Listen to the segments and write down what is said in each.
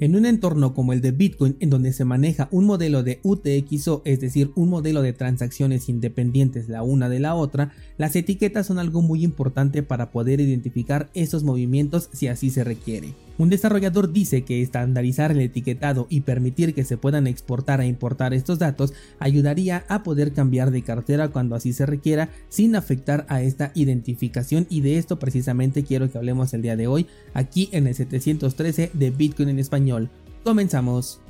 En un entorno como el de Bitcoin, en donde se maneja un modelo de UTXO, es decir, un modelo de transacciones independientes la una de la otra, las etiquetas son algo muy importante para poder identificar esos movimientos si así se requiere. Un desarrollador dice que estandarizar el etiquetado y permitir que se puedan exportar e importar estos datos ayudaría a poder cambiar de cartera cuando así se requiera sin afectar a esta identificación y de esto precisamente quiero que hablemos el día de hoy aquí en el 713 de Bitcoin en español. Comenzamos.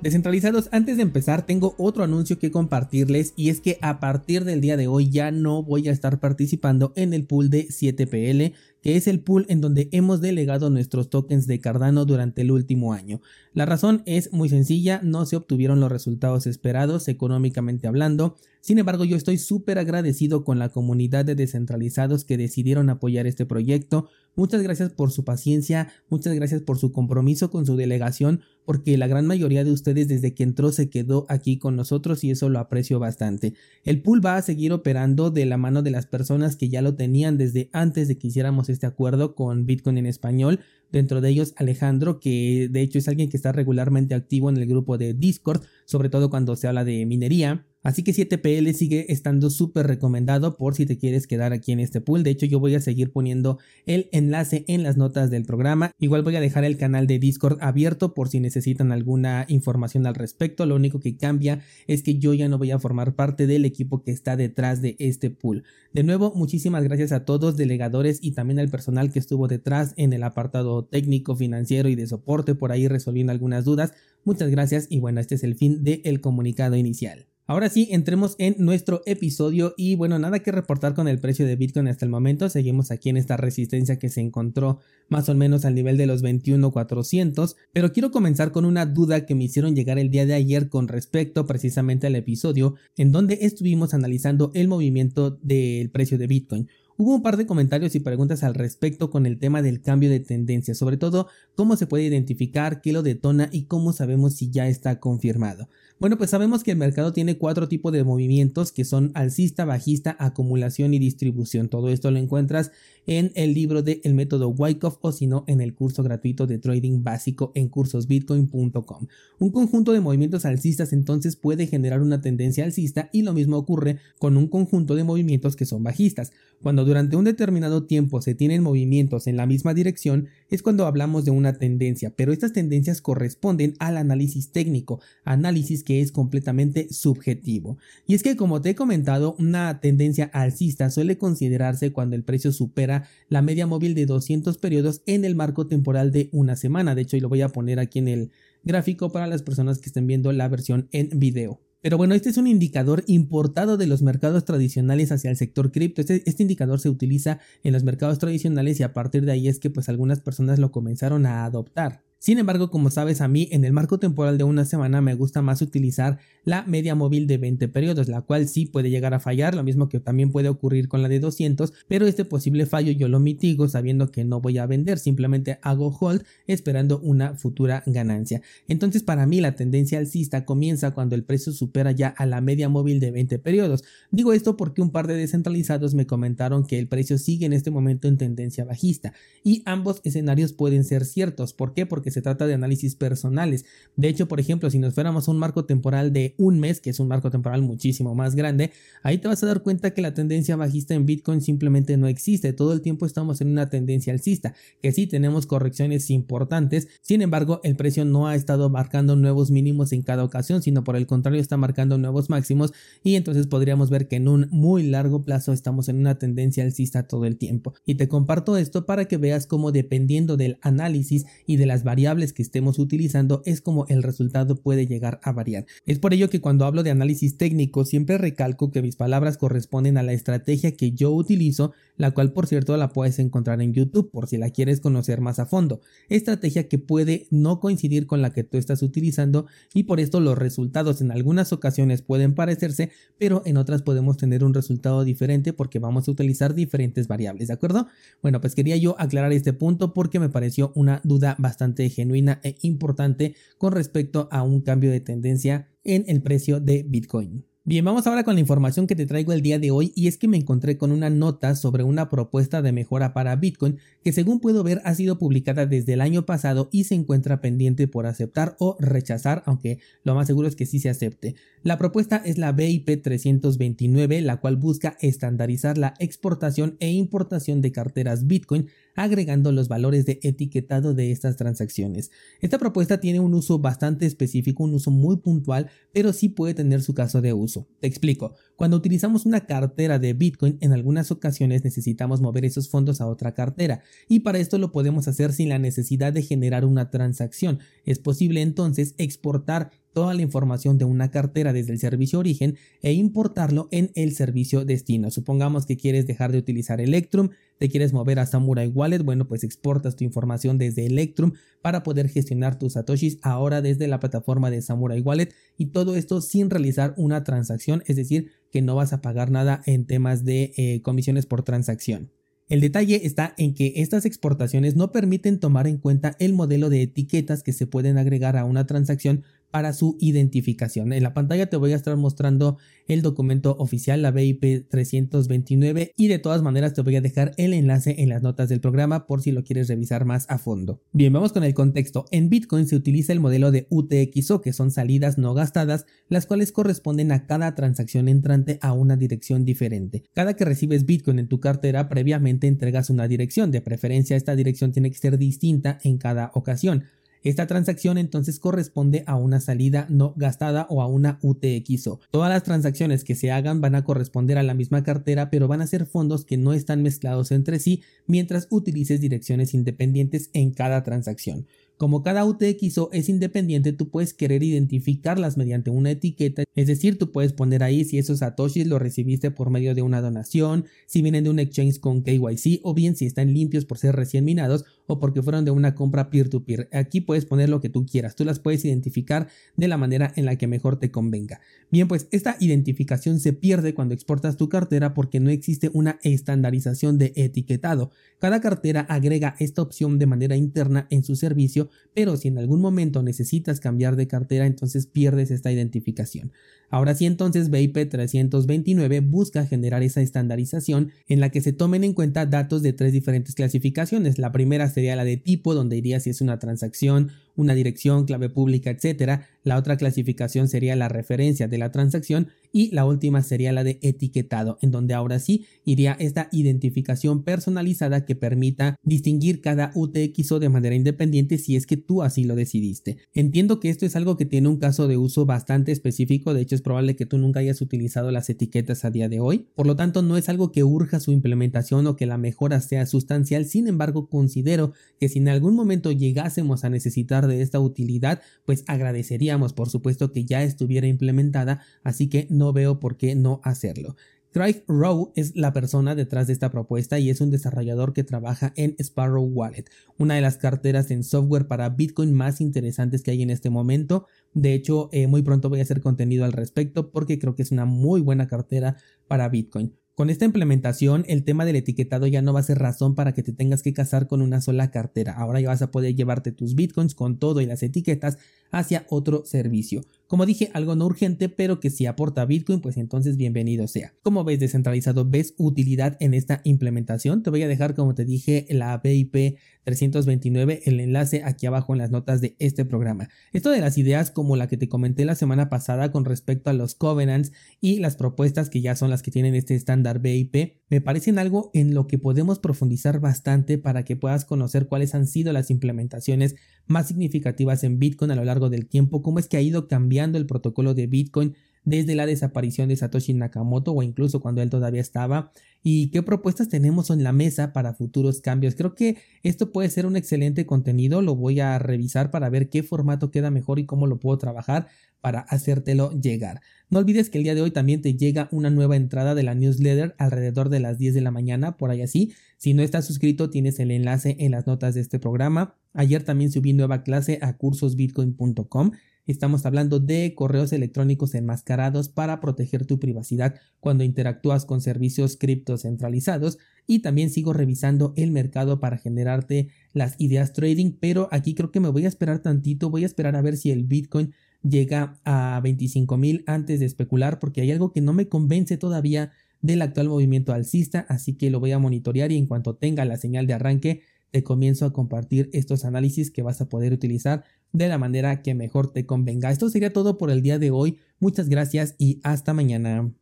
Descentralizados, antes de empezar tengo otro anuncio que compartirles y es que a partir del día de hoy ya no voy a estar participando en el pool de 7PL que es el pool en donde hemos delegado nuestros tokens de Cardano durante el último año. La razón es muy sencilla, no se obtuvieron los resultados esperados económicamente hablando, sin embargo yo estoy súper agradecido con la comunidad de descentralizados que decidieron apoyar este proyecto, muchas gracias por su paciencia, muchas gracias por su compromiso con su delegación, porque la gran mayoría de ustedes desde que entró se quedó aquí con nosotros y eso lo aprecio bastante. El pool va a seguir operando de la mano de las personas que ya lo tenían desde antes de que hiciéramos este acuerdo con Bitcoin en español. Dentro de ellos Alejandro, que de hecho es alguien que está regularmente activo en el grupo de Discord, sobre todo cuando se habla de minería. Así que 7PL sigue estando súper recomendado por si te quieres quedar aquí en este pool. De hecho, yo voy a seguir poniendo el enlace en las notas del programa. Igual voy a dejar el canal de Discord abierto por si necesitan alguna información al respecto. Lo único que cambia es que yo ya no voy a formar parte del equipo que está detrás de este pool. De nuevo, muchísimas gracias a todos, delegadores y también al personal que estuvo detrás en el apartado técnico, financiero y de soporte por ahí resolviendo algunas dudas. Muchas gracias y bueno, este es el fin del comunicado inicial. Ahora sí, entremos en nuestro episodio y bueno, nada que reportar con el precio de Bitcoin hasta el momento, seguimos aquí en esta resistencia que se encontró más o menos al nivel de los 21.400, pero quiero comenzar con una duda que me hicieron llegar el día de ayer con respecto precisamente al episodio en donde estuvimos analizando el movimiento del precio de Bitcoin. Hubo un par de comentarios y preguntas al respecto con el tema del cambio de tendencia, sobre todo cómo se puede identificar, qué lo detona y cómo sabemos si ya está confirmado. Bueno, pues sabemos que el mercado tiene cuatro tipos de movimientos que son alcista, bajista, acumulación y distribución. Todo esto lo encuentras en el libro de El método Wyckoff o si no en el curso gratuito de trading básico en cursosbitcoin.com. Un conjunto de movimientos alcistas entonces puede generar una tendencia alcista y lo mismo ocurre con un conjunto de movimientos que son bajistas. Cuando durante un determinado tiempo se tienen movimientos en la misma dirección es cuando hablamos de una tendencia, pero estas tendencias corresponden al análisis técnico, análisis que es completamente subjetivo. Y es que como te he comentado, una tendencia alcista suele considerarse cuando el precio supera la media móvil de 200 periodos en el marco temporal de una semana. De hecho, y lo voy a poner aquí en el gráfico para las personas que estén viendo la versión en video. Pero bueno, este es un indicador importado de los mercados tradicionales hacia el sector cripto. Este, este, indicador se utiliza en los mercados tradicionales y a partir de ahí es que pues algunas personas lo comenzaron a adoptar. Sin embargo, como sabes, a mí en el marco temporal de una semana me gusta más utilizar la media móvil de 20 periodos, la cual sí puede llegar a fallar, lo mismo que también puede ocurrir con la de 200, pero este posible fallo yo lo mitigo sabiendo que no voy a vender, simplemente hago hold esperando una futura ganancia. Entonces, para mí la tendencia alcista comienza cuando el precio supera ya a la media móvil de 20 periodos. Digo esto porque un par de descentralizados me comentaron que el precio sigue en este momento en tendencia bajista y ambos escenarios pueden ser ciertos. ¿Por qué? Porque se trata de análisis personales. De hecho, por ejemplo, si nos fuéramos a un marco temporal de un mes, que es un marco temporal muchísimo más grande, ahí te vas a dar cuenta que la tendencia bajista en Bitcoin simplemente no existe. Todo el tiempo estamos en una tendencia alcista, que sí tenemos correcciones importantes, sin embargo, el precio no ha estado marcando nuevos mínimos en cada ocasión, sino por el contrario está marcando nuevos máximos y entonces podríamos ver que en un muy largo plazo estamos en una tendencia alcista todo el tiempo. Y te comparto esto para que veas cómo dependiendo del análisis y de las variables variables que estemos utilizando es como el resultado puede llegar a variar. Es por ello que cuando hablo de análisis técnico siempre recalco que mis palabras corresponden a la estrategia que yo utilizo, la cual por cierto la puedes encontrar en YouTube por si la quieres conocer más a fondo. Estrategia que puede no coincidir con la que tú estás utilizando y por esto los resultados en algunas ocasiones pueden parecerse, pero en otras podemos tener un resultado diferente porque vamos a utilizar diferentes variables, ¿de acuerdo? Bueno, pues quería yo aclarar este punto porque me pareció una duda bastante genuina e importante con respecto a un cambio de tendencia en el precio de Bitcoin. Bien, vamos ahora con la información que te traigo el día de hoy y es que me encontré con una nota sobre una propuesta de mejora para Bitcoin que según puedo ver ha sido publicada desde el año pasado y se encuentra pendiente por aceptar o rechazar, aunque lo más seguro es que sí se acepte. La propuesta es la BIP 329, la cual busca estandarizar la exportación e importación de carteras Bitcoin agregando los valores de etiquetado de estas transacciones. Esta propuesta tiene un uso bastante específico, un uso muy puntual, pero sí puede tener su caso de uso. Te explico. Cuando utilizamos una cartera de Bitcoin, en algunas ocasiones necesitamos mover esos fondos a otra cartera, y para esto lo podemos hacer sin la necesidad de generar una transacción. Es posible entonces exportar toda la información de una cartera desde el servicio origen e importarlo en el servicio destino. Supongamos que quieres dejar de utilizar Electrum, te quieres mover a Samurai Wallet, bueno, pues exportas tu información desde Electrum para poder gestionar tus satoshis ahora desde la plataforma de Samurai Wallet y todo esto sin realizar una transacción, es decir, que no vas a pagar nada en temas de eh, comisiones por transacción. El detalle está en que estas exportaciones no permiten tomar en cuenta el modelo de etiquetas que se pueden agregar a una transacción para su identificación. En la pantalla te voy a estar mostrando el documento oficial, la BIP 329, y de todas maneras te voy a dejar el enlace en las notas del programa por si lo quieres revisar más a fondo. Bien, vamos con el contexto. En Bitcoin se utiliza el modelo de UTXO, que son salidas no gastadas, las cuales corresponden a cada transacción entrante a una dirección diferente. Cada que recibes Bitcoin en tu cartera, previamente entregas una dirección. De preferencia, esta dirección tiene que ser distinta en cada ocasión. Esta transacción entonces corresponde a una salida no gastada o a una UTXO. Todas las transacciones que se hagan van a corresponder a la misma cartera, pero van a ser fondos que no están mezclados entre sí mientras utilices direcciones independientes en cada transacción. Como cada UTXO es independiente, tú puedes querer identificarlas mediante una etiqueta, es decir, tú puedes poner ahí si esos satoshis lo recibiste por medio de una donación, si vienen de un exchange con KYC o bien si están limpios por ser recién minados o porque fueron de una compra peer-to-peer. Aquí puedes poner lo que tú quieras, tú las puedes identificar de la manera en la que mejor te convenga. Bien, pues esta identificación se pierde cuando exportas tu cartera porque no existe una estandarización de etiquetado. Cada cartera agrega esta opción de manera interna en su servicio pero si en algún momento necesitas cambiar de cartera, entonces pierdes esta identificación. Ahora sí, entonces BIP 329 busca generar esa estandarización en la que se tomen en cuenta datos de tres diferentes clasificaciones. La primera sería la de tipo, donde diría si es una transacción, una dirección, clave pública, etc. La otra clasificación sería la referencia de la transacción y la última sería la de etiquetado, en donde ahora sí iría esta identificación personalizada que permita distinguir cada UTXO de manera independiente si es que tú así lo decidiste. Entiendo que esto es algo que tiene un caso de uso bastante específico, de hecho es probable que tú nunca hayas utilizado las etiquetas a día de hoy, por lo tanto no es algo que urja su implementación o que la mejora sea sustancial, sin embargo considero que si en algún momento llegásemos a necesitar de esta utilidad, pues agradeceríamos por supuesto que ya estuviera implementada, así que no veo por qué no hacerlo. Craig Rowe es la persona detrás de esta propuesta y es un desarrollador que trabaja en Sparrow Wallet, una de las carteras en software para Bitcoin más interesantes que hay en este momento. De hecho, eh, muy pronto voy a hacer contenido al respecto porque creo que es una muy buena cartera para Bitcoin. Con esta implementación, el tema del etiquetado ya no va a ser razón para que te tengas que casar con una sola cartera. Ahora ya vas a poder llevarte tus bitcoins con todo y las etiquetas hacia otro servicio. Como dije, algo no urgente, pero que si aporta Bitcoin, pues entonces bienvenido sea. Como ves descentralizado, ves utilidad en esta implementación. Te voy a dejar, como te dije, la BIP 329, el enlace aquí abajo en las notas de este programa. Esto de las ideas como la que te comenté la semana pasada con respecto a los covenants y las propuestas que ya son las que tienen este estándar BIP, me parecen algo en lo que podemos profundizar bastante para que puedas conocer cuáles han sido las implementaciones más significativas en Bitcoin a lo largo del tiempo, cómo es que ha ido cambiando el protocolo de Bitcoin desde la desaparición de Satoshi Nakamoto o incluso cuando él todavía estaba y qué propuestas tenemos en la mesa para futuros cambios. Creo que esto puede ser un excelente contenido, lo voy a revisar para ver qué formato queda mejor y cómo lo puedo trabajar para hacértelo llegar. No olvides que el día de hoy también te llega una nueva entrada de la newsletter alrededor de las 10 de la mañana, por ahí así. Si no estás suscrito, tienes el enlace en las notas de este programa. Ayer también subí nueva clase a cursosbitcoin.com. Estamos hablando de correos electrónicos enmascarados para proteger tu privacidad cuando interactúas con servicios cripto centralizados. Y también sigo revisando el mercado para generarte las ideas trading, pero aquí creo que me voy a esperar tantito, voy a esperar a ver si el Bitcoin llega a 25 mil antes de especular porque hay algo que no me convence todavía del actual movimiento alcista, así que lo voy a monitorear y en cuanto tenga la señal de arranque te comienzo a compartir estos análisis que vas a poder utilizar de la manera que mejor te convenga. Esto sería todo por el día de hoy. Muchas gracias y hasta mañana.